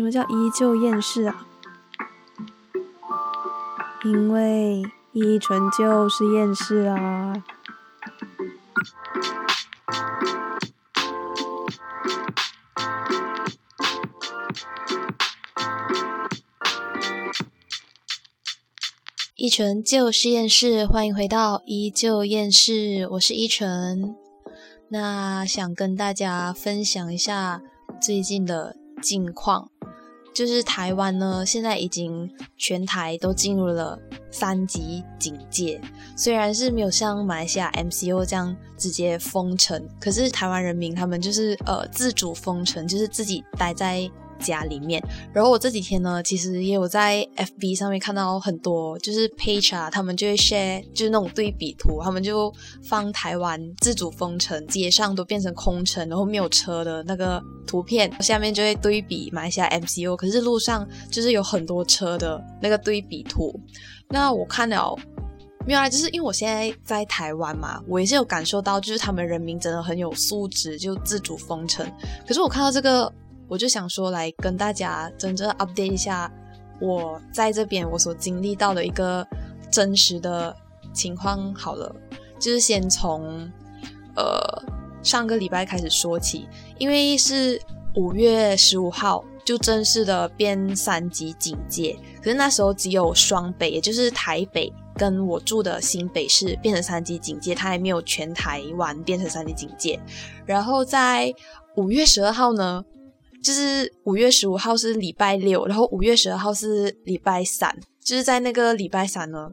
什么叫依旧厌世啊？因为依纯就是厌世啊。依纯旧实验室，欢迎回到依旧厌世，我是依纯。那想跟大家分享一下最近的近况，就是台湾呢，现在已经全台都进入了三级警戒。虽然是没有像马来西亚 MCO 这样直接封城，可是台湾人民他们就是呃自主封城，就是自己待在。家里面，然后我这几天呢，其实也有在 FB 上面看到很多，就是 page 啊，他们就会 share，就是那种对比图，他们就放台湾自主封城，街上都变成空城，然后没有车的那个图片，下面就会对比马来西亚 MCO，可是路上就是有很多车的那个对比图。那我看了，没有啊，就是因为我现在在台湾嘛，我也是有感受到，就是他们人民真的很有素质，就自主封城。可是我看到这个。我就想说，来跟大家真正 update 一下我在这边我所经历到的一个真实的情况。好了，就是先从呃上个礼拜开始说起，因为是五月十五号就正式的变三级警戒，可是那时候只有双北，也就是台北跟我住的新北市变成三级警戒，它还没有全台湾变成三级警戒。然后在五月十二号呢。就是五月十五号是礼拜六，然后五月十二号是礼拜三。就是在那个礼拜三呢，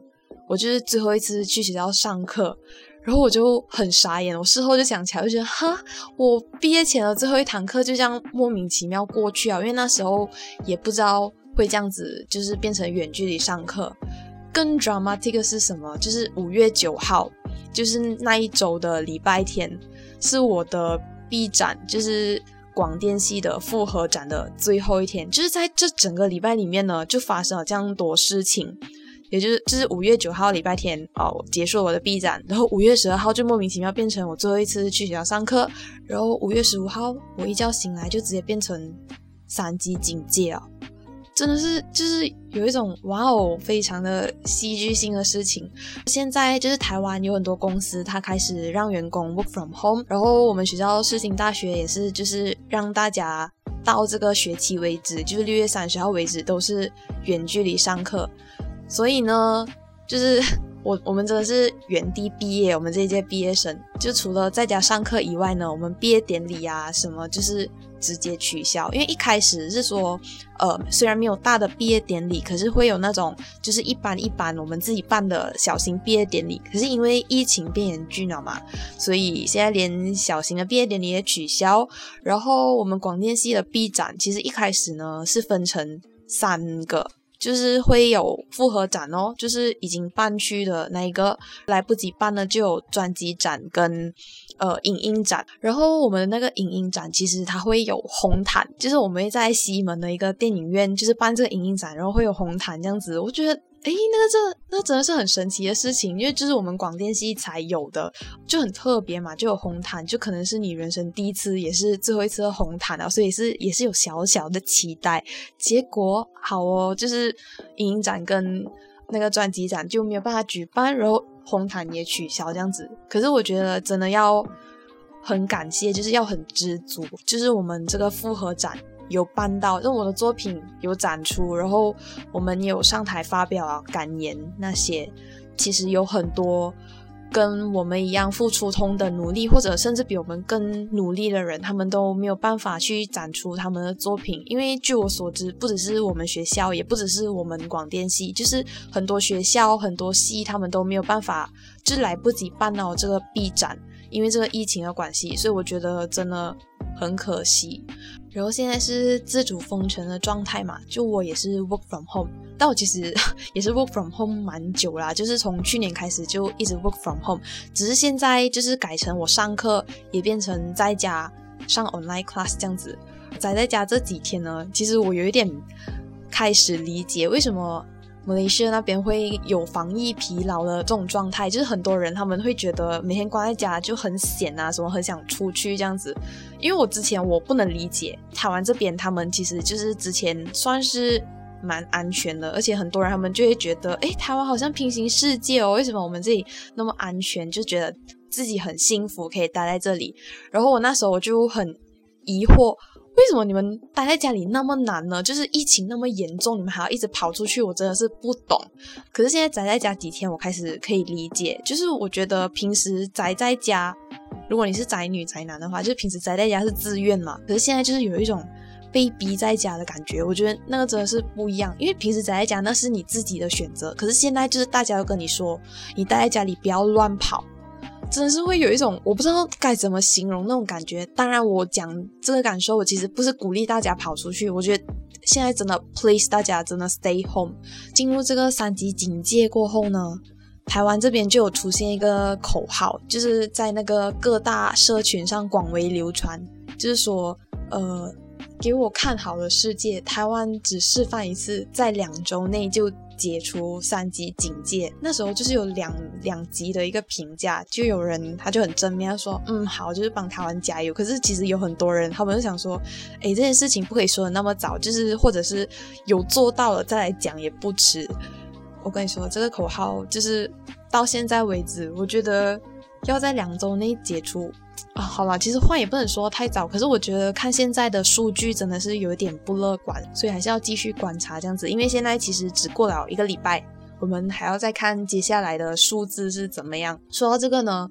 我就是最后一次去学校上课，然后我就很傻眼。我事后就想起来，就觉得哈，我毕业前的最后一堂课就这样莫名其妙过去啊，因为那时候也不知道会这样子，就是变成远距离上课。更 dramatic 是什么？就是五月九号，就是那一周的礼拜天，是我的 B 展，就是。广电系的复合展的最后一天，就是在这整个礼拜里面呢，就发生了这样多事情。也就是，就是五月九号礼拜天哦，结束我的 B 展，然后五月十二号就莫名其妙变成我最后一次去学校上课，然后五月十五号我一觉醒来就直接变成三级警戒啊。真的是，就是有一种哇哦，非常的戏剧性的事情。现在就是台湾有很多公司，它开始让员工 work from home，然后我们学校世新大学也是，就是让大家到这个学期为止，就是六月三十号为止都是远距离上课。所以呢，就是我我们真的是原地毕业，我们这一届毕业生，就除了在家上课以外呢，我们毕业典礼啊什么就是。直接取消，因为一开始是说，呃，虽然没有大的毕业典礼，可是会有那种就是一般一般我们自己办的小型毕业典礼。可是因为疫情变严峻了嘛，所以现在连小型的毕业典礼也取消。然后我们广电系的毕展，其实一开始呢是分成三个。就是会有复合展哦，就是已经办去的那一个来不及办呢，就有专辑展跟呃影音展。然后我们那个影音展其实它会有红毯，就是我们会在西门的一个电影院，就是办这个影音展，然后会有红毯这样子。我觉得。哎，那个这那真的是很神奇的事情，因为就是我们广电系才有的，就很特别嘛，就有红毯，就可能是你人生第一次，也是最后一次的红毯啊，所以是也是有小小的期待。结果好哦，就是影音展跟那个专辑展就没有办法举办，然后红毯也取消这样子。可是我觉得真的要很感谢，就是要很知足，就是我们这个复合展。有办到，因为我的作品有展出，然后我们也有上台发表感言那些，其实有很多跟我们一样付出同等努力，或者甚至比我们更努力的人，他们都没有办法去展出他们的作品，因为据我所知，不只是我们学校，也不只是我们广电系，就是很多学校、很多系，他们都没有办法，就来不及办到这个 B 展，因为这个疫情的关系，所以我觉得真的很可惜。然后现在是自主封城的状态嘛，就我也是 work from home，但我其实 也是 work from home 蛮久啦，就是从去年开始就一直 work from home，只是现在就是改成我上课也变成在家上 online class 这样子。宅在家这几天呢，其实我有一点开始理解为什么马来西亚那边会有防疫疲劳的这种状态，就是很多人他们会觉得每天关在家就很闲啊，什么很想出去这样子。因为我之前我不能理解台湾这边，他们其实就是之前算是蛮安全的，而且很多人他们就会觉得，哎，台湾好像平行世界哦，为什么我们这里那么安全？就觉得自己很幸福，可以待在这里。然后我那时候我就很疑惑。为什么你们待在家里那么难呢？就是疫情那么严重，你们还要一直跑出去，我真的是不懂。可是现在宅在家几天，我开始可以理解。就是我觉得平时宅在家，如果你是宅女宅男的话，就是平时宅在家是自愿嘛。可是现在就是有一种被逼在家的感觉，我觉得那个真的是不一样。因为平时宅在家那是你自己的选择，可是现在就是大家都跟你说，你待在家里不要乱跑。真的是会有一种我不知道该怎么形容那种感觉。当然，我讲这个感受，我其实不是鼓励大家跑出去。我觉得现在真的，please 大家真的 stay home。进入这个三级警戒过后呢，台湾这边就有出现一个口号，就是在那个各大社群上广为流传，就是说，呃，给我看好的世界，台湾只示范一次，在两周内就。解除三级警戒，那时候就是有两两级的一个评价，就有人他就很正面他说，嗯，好，就是帮台湾加油。可是其实有很多人，他们就想说，哎，这件事情不可以说的那么早，就是或者是有做到了再来讲也不迟。我跟你说，这个口号就是到现在为止，我觉得要在两周内解除。啊，好了，其实话也不能说太早，可是我觉得看现在的数据真的是有点不乐观，所以还是要继续观察这样子。因为现在其实只过了一个礼拜，我们还要再看接下来的数字是怎么样。说到这个呢，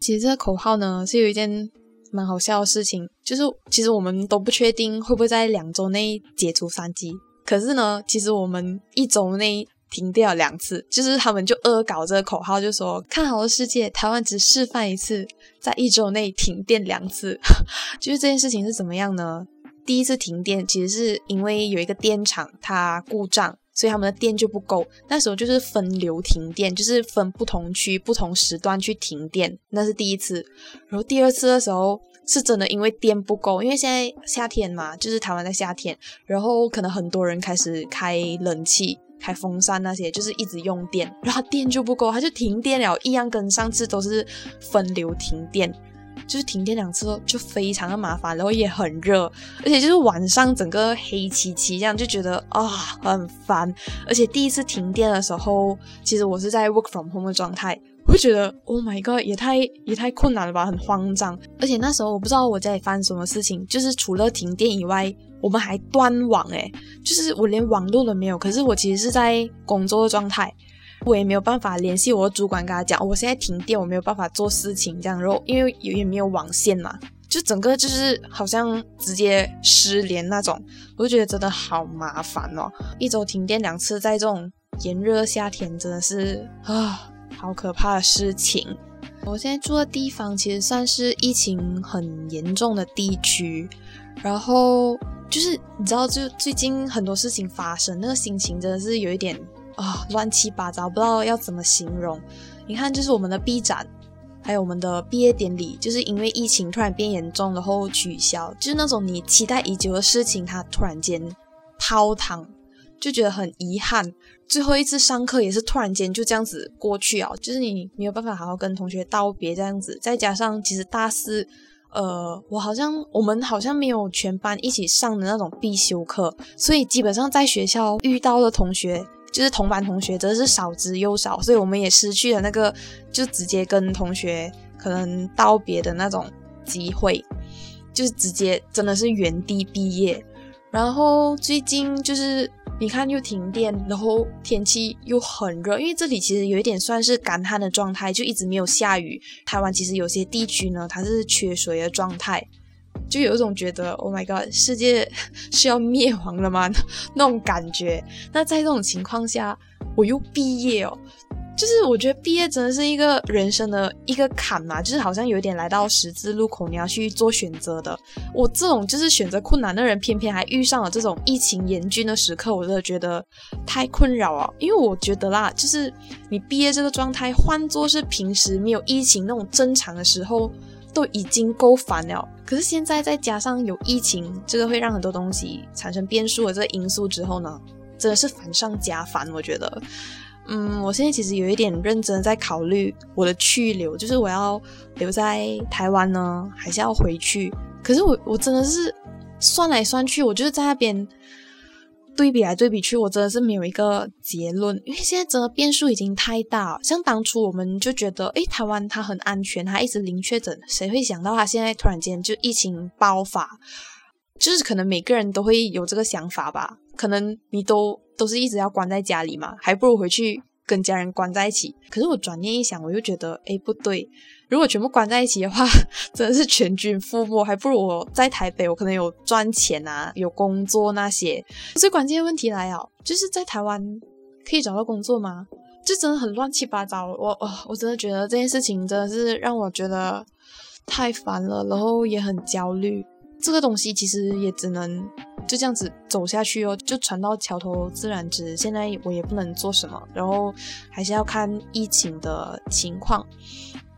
其实这个口号呢是有一件蛮好笑的事情，就是其实我们都不确定会不会在两周内解除三级，可是呢，其实我们一周内。停掉两次，就是他们就恶搞这个口号，就说看好的世界，台湾只示范一次，在一周内停电两次。就是这件事情是怎么样呢？第一次停电其实是因为有一个电厂它故障，所以他们的电就不够。那时候就是分流停电，就是分不同区、不同时段去停电，那是第一次。然后第二次的时候是真的因为电不够，因为现在夏天嘛，就是台湾在夏天，然后可能很多人开始开冷气。开风扇那些就是一直用电，然后电就不够，它就停电了，一样跟上次都是分流停电，就是停电两次就非常的麻烦，然后也很热，而且就是晚上整个黑漆漆这样，就觉得啊很烦。而且第一次停电的时候，其实我是在 work from home 的状态。会觉得 Oh my God，也太也太困难了吧，很慌张。而且那时候我不知道我家里发生什么事情，就是除了停电以外，我们还断网诶，就是我连网络都没有。可是我其实是在工作的状态，我也没有办法联系我的主管跟他讲，我现在停电，我没有办法做事情这样。然后因为也没有网线嘛，就整个就是好像直接失联那种，我就觉得真的好麻烦哦。一周停电两次，在这种炎热夏天，真的是啊。好可怕的事情！我现在住的地方其实算是疫情很严重的地区，然后就是你知道，就最近很多事情发生，那个心情真的是有一点啊乱七八糟，不知道要怎么形容。你看，就是我们的 B 展，还有我们的毕业典礼，就是因为疫情突然变严重，然后取消，就是那种你期待已久的事情，它突然间泡汤。就觉得很遗憾，最后一次上课也是突然间就这样子过去啊，就是你没有办法好好跟同学道别这样子。再加上其实大四，呃，我好像我们好像没有全班一起上的那种必修课，所以基本上在学校遇到的同学，就是同班同学，真的是少之又少，所以我们也失去了那个就直接跟同学可能道别的那种机会，就是直接真的是原地毕业。然后最近就是。你看，又停电，然后天气又很热，因为这里其实有一点算是干旱的状态，就一直没有下雨。台湾其实有些地区呢，它是缺水的状态，就有一种觉得 “Oh my God，世界 是要灭亡了吗” 那种感觉。那在这种情况下，我又毕业哦。就是我觉得毕业真的是一个人生的一个坎嘛，就是好像有点来到十字路口，你要去做选择的。我这种就是选择困难的人，偏偏还遇上了这种疫情严峻的时刻，我真的觉得太困扰了。因为我觉得啦，就是你毕业这个状态，换作是平时没有疫情那种正常的时候，都已经够烦了。可是现在再加上有疫情，这个会让很多东西产生变数的这个因素之后呢？真的是烦上加烦。我觉得，嗯，我现在其实有一点认真在考虑我的去留，就是我要留在台湾呢，还是要回去？可是我我真的是算来算去，我就是在那边。对比来对比去，我真的是没有一个结论，因为现在真的变数已经太大。像当初我们就觉得，诶，台湾它很安全，它一直零确诊，谁会想到它现在突然间就疫情爆发？就是可能每个人都会有这个想法吧。可能你都都是一直要关在家里嘛，还不如回去。跟家人关在一起，可是我转念一想，我又觉得，哎，不对。如果全部关在一起的话，真的是全军覆没，还不如我在台北，我可能有赚钱啊，有工作那些。最关键的问题来了，就是在台湾可以找到工作吗？就真的很乱七八糟。我，我，我真的觉得这件事情真的是让我觉得太烦了，然后也很焦虑。这个东西其实也只能就这样子走下去哦，就船到桥头自然直。现在我也不能做什么，然后还是要看疫情的情况。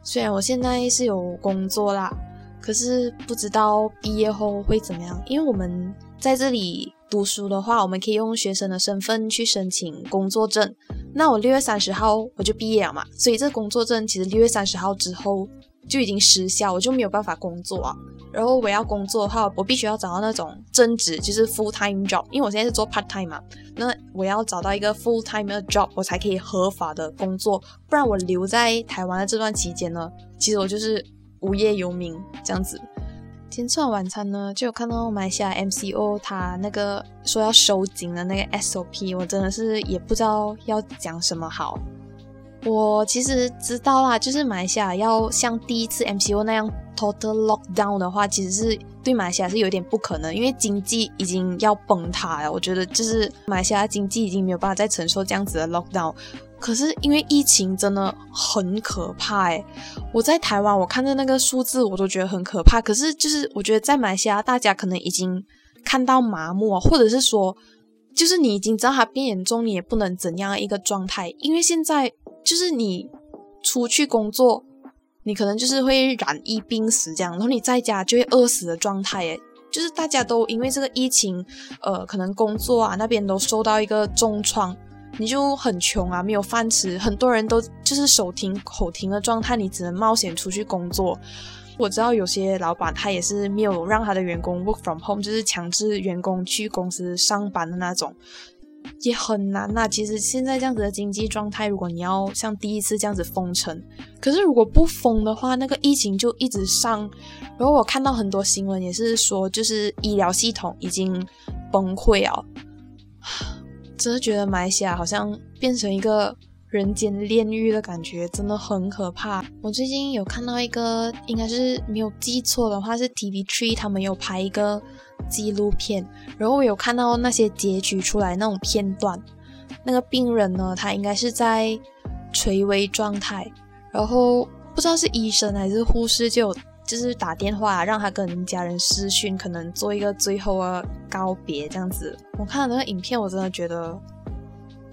虽然我现在是有工作啦，可是不知道毕业后会怎么样。因为我们在这里读书的话，我们可以用学生的身份去申请工作证。那我六月三十号我就毕业了嘛，所以这工作证其实六月三十号之后就已经失效，我就没有办法工作啊。然后我要工作的话，我必须要找到那种正职，就是 full time job。因为我现在是做 part time 嘛，那我要找到一个 full time 的 job，我才可以合法的工作。不然我留在台湾的这段期间呢，其实我就是无业游民这样子。今天吃完晚餐呢，就有看到马来西亚 MCO 他那个说要收紧的那个 SOP，我真的是也不知道要讲什么好。我其实知道啦，就是马来西亚要像第一次 MCO 那样 total lockdown 的话，其实是对马来西亚是有点不可能，因为经济已经要崩塌了。我觉得就是马来西亚经济已经没有办法再承受这样子的 lockdown。可是因为疫情真的很可怕诶，我在台湾我看着那个数字我都觉得很可怕。可是就是我觉得在马来西亚大家可能已经看到麻木，或者是说就是你已经知道它变严重，你也不能怎样一个状态，因为现在。就是你出去工作，你可能就是会染疫病死这样，然后你在家就会饿死的状态。诶，就是大家都因为这个疫情，呃，可能工作啊那边都受到一个重创，你就很穷啊，没有饭吃，很多人都就是手停口停的状态，你只能冒险出去工作。我知道有些老板他也是没有让他的员工 work from home，就是强制员工去公司上班的那种。也很难呐。其实现在这样子的经济状态，如果你要像第一次这样子封城，可是如果不封的话，那个疫情就一直上。然后我看到很多新闻也是说，就是医疗系统已经崩溃啊。真的觉得马来西亚好像变成一个人间炼狱的感觉，真的很可怕。我最近有看到一个，应该是没有记错的话，是 TV Tree，他们有拍一个。纪录片，然后我有看到那些截取出来那种片段，那个病人呢，他应该是在垂危状态，然后不知道是医生还是护士就就是打电话让他跟家人私讯，可能做一个最后的告别这样子。我看到那个影片，我真的觉得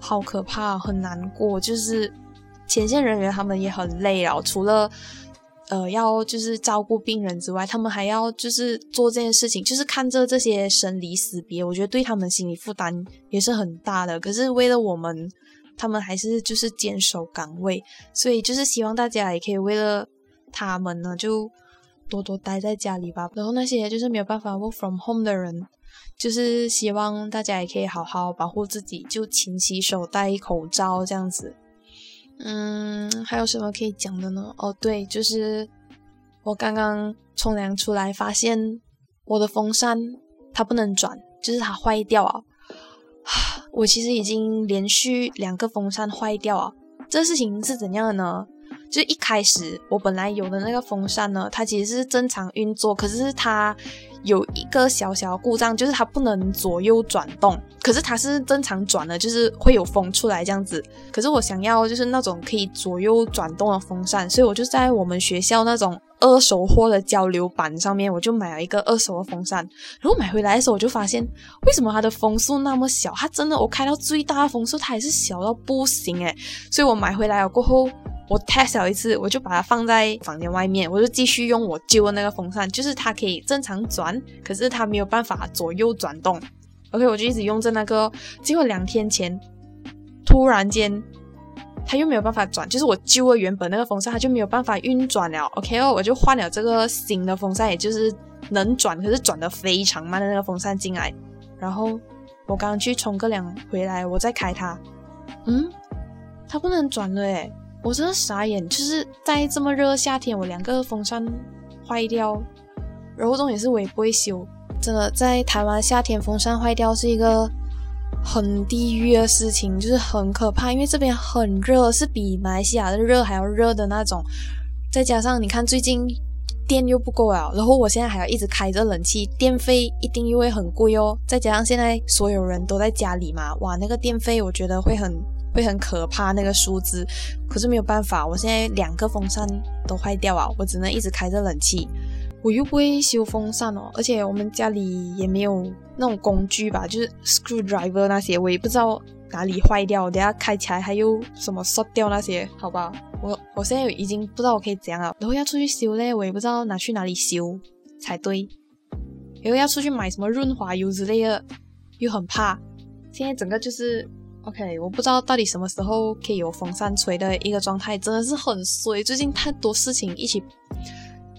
好可怕，很难过，就是前线人员他们也很累啊，除了。呃，要就是照顾病人之外，他们还要就是做这件事情，就是看着这些生离死别，我觉得对他们心理负担也是很大的。可是为了我们，他们还是就是坚守岗位，所以就是希望大家也可以为了他们呢，就多多待在家里吧。然后那些就是没有办法 work from home 的人，就是希望大家也可以好好保护自己，就勤洗手、戴口罩这样子。嗯，还有什么可以讲的呢？哦，对，就是我刚刚冲凉出来，发现我的风扇它不能转，就是它坏掉啊。我其实已经连续两个风扇坏掉啊。这事情是怎样的呢？就一开始我本来有的那个风扇呢，它其实是正常运作，可是它。有一个小小的故障，就是它不能左右转动，可是它是正常转的，就是会有风出来这样子。可是我想要就是那种可以左右转动的风扇，所以我就在我们学校那种二手货的交流板上面，我就买了一个二手的风扇。然后买回来的时候，我就发现为什么它的风速那么小？它真的我开到最大风速，它也是小到不行诶。所以我买回来了过后。我 test 了一次，我就把它放在房间外面，我就继续用我旧的那个风扇，就是它可以正常转，可是它没有办法左右转动。OK，我就一直用着那个，结果两天前突然间它又没有办法转，就是我旧的原本那个风扇它就没有办法运转了。OK 哦，我就换了这个新的风扇，也就是能转，可是转的非常慢的那个风扇进来。然后我刚刚去冲个凉回来，我再开它，嗯，它不能转了诶，我真的傻眼，就是在这么热的夏天，我两个风扇坏掉，然后重点是我也不会修，真的在台湾夏天风扇坏掉是一个很地狱的事情，就是很可怕，因为这边很热，是比马来西亚的热还要热的那种，再加上你看最近电又不够了，然后我现在还要一直开着冷气，电费一定又会很贵哦，再加上现在所有人都在家里嘛，哇，那个电费我觉得会很。会很可怕那个数字，可是没有办法，我现在两个风扇都坏掉啊，我只能一直开着冷气。我又不会修风扇哦，而且我们家里也没有那种工具吧，就是 screwdriver 那些，我也不知道哪里坏掉，等下开起来还有什么烧掉那些，好吧，我我现在已经不知道我可以怎样了，然后要出去修嘞，我也不知道拿去哪里修才对，然后要出去买什么润滑油之类的，又很怕，现在整个就是。OK，我不知道到底什么时候可以有风扇吹的一个状态，真的是很衰。最近太多事情一起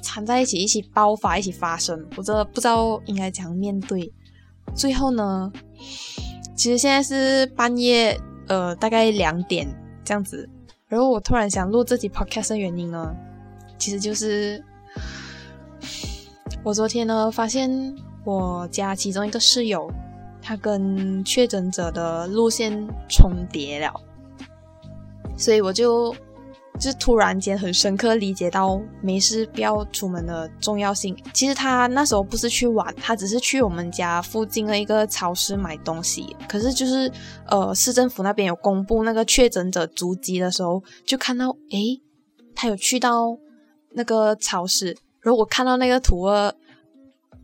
缠在一起，一起爆发，一起发生，我真的不知道应该怎样面对。最后呢，其实现在是半夜，呃，大概两点这样子。然后我突然想录这集 Podcast 的原因呢，其实就是我昨天呢发现我家其中一个室友。他跟确诊者的路线重叠了，所以我就就突然间很深刻理解到没事不要出门的重要性。其实他那时候不是去玩，他只是去我们家附近的一个超市买东西。可是就是呃，市政府那边有公布那个确诊者足迹的时候，就看到诶，他有去到那个超市。然后我看到那个图二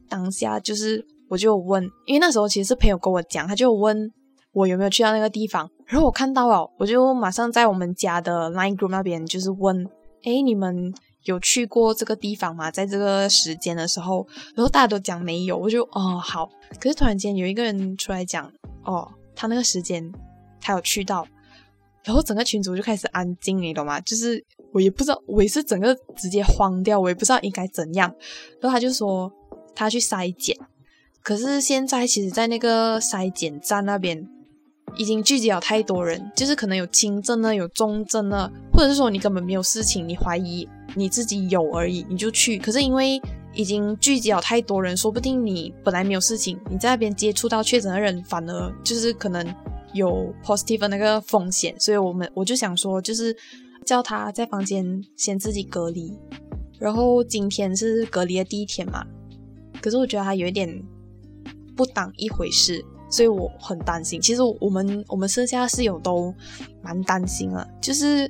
当下就是。我就问，因为那时候其实是朋友跟我讲，他就问我有没有去到那个地方，然后我看到了，我就马上在我们家的 Line Group 那边就是问，哎，你们有去过这个地方吗？在这个时间的时候，然后大家都讲没有，我就哦好，可是突然间有一个人出来讲，哦，他那个时间他有去到，然后整个群组就开始安静，你懂吗？就是我也不知道，我也是整个直接慌掉，我也不知道应该怎样，然后他就说他去筛检。可是现在，其实，在那个筛检站那边，已经聚集了太多人，就是可能有轻症呢，有重症呢，或者是说你根本没有事情，你怀疑你自己有而已，你就去。可是因为已经聚集了太多人，说不定你本来没有事情，你在那边接触到确诊的人，反而就是可能有 positive 那个风险。所以我们我就想说，就是叫他在房间先自己隔离，然后今天是隔离的第一天嘛。可是我觉得他有一点。不当一回事，所以我很担心。其实我们我们剩下室友都蛮担心了。就是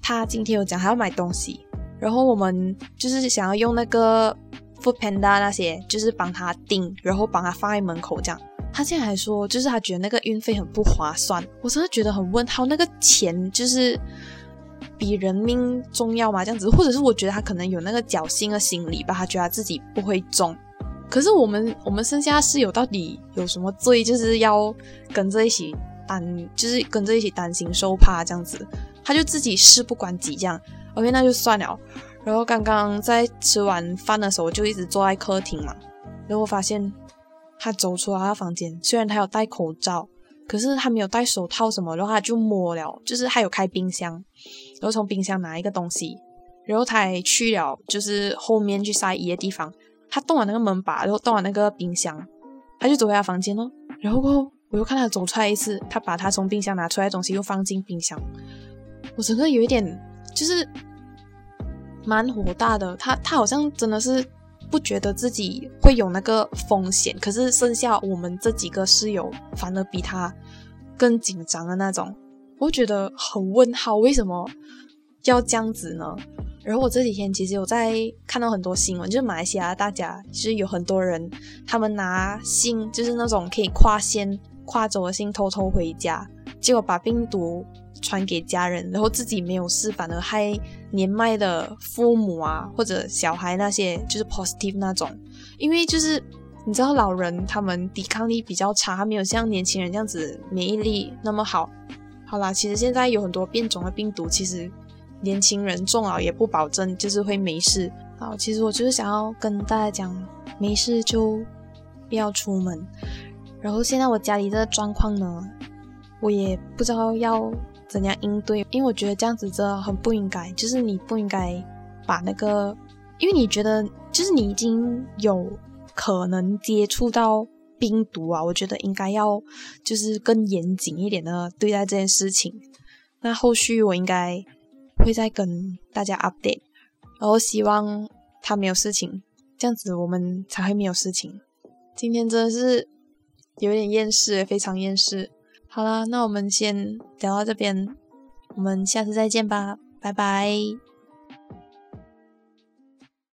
他今天有讲他要买东西，然后我们就是想要用那个 Food Panda 那些，就是帮他订，然后帮他放在门口这样。他现在还说，就是他觉得那个运费很不划算。我真的觉得很问号，那个钱就是比人命重要吗？这样子，或者是我觉得他可能有那个侥幸的心理吧，他觉得他自己不会中。可是我们我们剩下室友到底有什么罪？就是要跟着一起担，就是跟着一起担心受怕这样子。他就自己事不关己这样。OK，那就算了。然后刚刚在吃完饭的时候，就一直坐在客厅嘛。然后我发现他走出他的房间，虽然他有戴口罩，可是他没有戴手套什么。然后他就摸了，就是他有开冰箱，然后从冰箱拿一个东西，然后他还去了就是后面去晒衣的地方。他动完那个门把，然后动完那个冰箱，他就走回他房间喽。然后过后，我又看他走出来一次，他把他从冰箱拿出来的东西又放进冰箱。我整个有一点就是蛮火大的。他他好像真的是不觉得自己会有那个风险，可是剩下我们这几个室友反而比他更紧张的那种。我觉得很问号，为什么要这样子呢？然后我这几天其实有在看到很多新闻，就是马来西亚大家其实有很多人，他们拿信就是那种可以跨线跨州的信偷偷回家，结果把病毒传给家人，然后自己没有事，反而害年迈的父母啊或者小孩那些就是 positive 那种。因为就是你知道老人他们抵抗力比较差，他没有像年轻人这样子免疫力那么好。好啦，其实现在有很多变种的病毒，其实年轻人中了也不保证就是会没事。好，其实我就是想要跟大家讲，没事就不要出门。然后现在我家里的状况呢，我也不知道要怎样应对，因为我觉得这样子真的很不应该，就是你不应该把那个，因为你觉得就是你已经有可能接触到。病毒啊，我觉得应该要就是更严谨一点的对待这件事情。那后续我应该会再跟大家 update，然后希望他没有事情，这样子我们才会没有事情。今天真的是有点厌世，非常厌世。好啦，那我们先聊到这边，我们下次再见吧，拜拜。